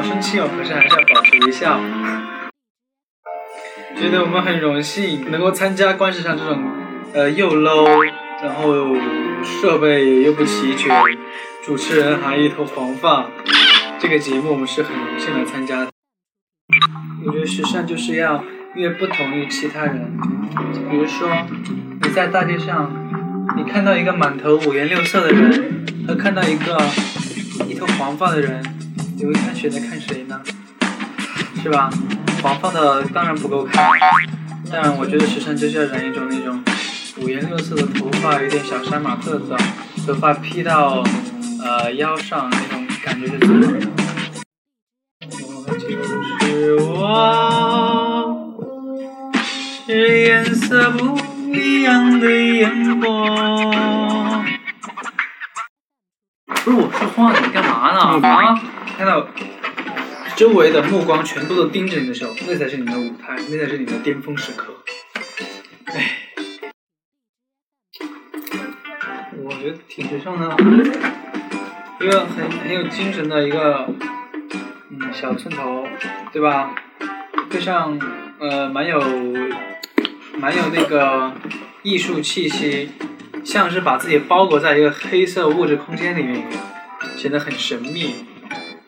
好生气哦，可是还是要保持微笑。觉得我们很荣幸能够参加观视上这种，呃，又 low，然后设备又不齐全，主持人还一头黄发，这个节目我们是很荣幸来参加的。我觉得时尚就是要越不同于其他人，比如说你在大街上，你看到一个满头五颜六色的人，和看到一个一头黄发的人，你会看选择看谁呢？是吧？黄发的当然不够看，但我觉得时尚就是要染一种那种五颜六色的头发，有点小杀马特的，头发披到呃腰上那种感觉是最好的。我就是我，是颜色不一样的眼光。不是我说话，你干嘛呢？啊？看到周围的目光全部都盯着你的时候，那才是你的舞台，那才是你的巅峰时刻。唉，我觉得挺时尚的，一个很很有精神的一个嗯小寸头，对吧？配上呃蛮有蛮有那个艺术气息，像是把自己包裹在一个黑色物质空间里面一样，显得很神秘。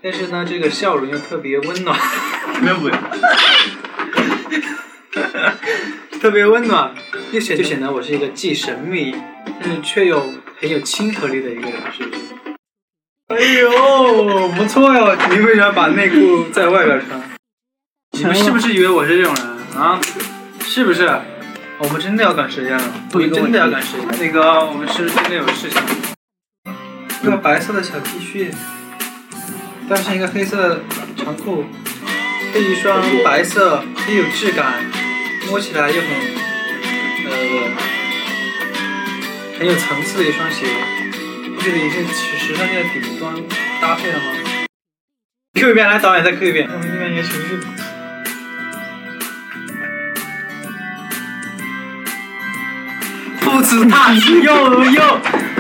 但是呢，这个笑容又特别温暖，没有稳。特别温暖，又显就显得我是一个既神秘，但是却又很有亲和力的一个人，是不是？哎呦，不错哟！你为啥把内裤在外边穿？你们是不是以为我是这种人啊？是不是？我们真的要赶时间了，我们真的要赶时间。那个，我们是不是真的有事情？一个白色的小 T 恤，搭上一个黑色长裤，配一双白色又有质感，摸起来又很呃很有层次的一双鞋，不觉得已经是时尚界的顶端搭配了吗？Q 一遍，来导演再 Q 一遍。我们这边一个情绪。不辞又又。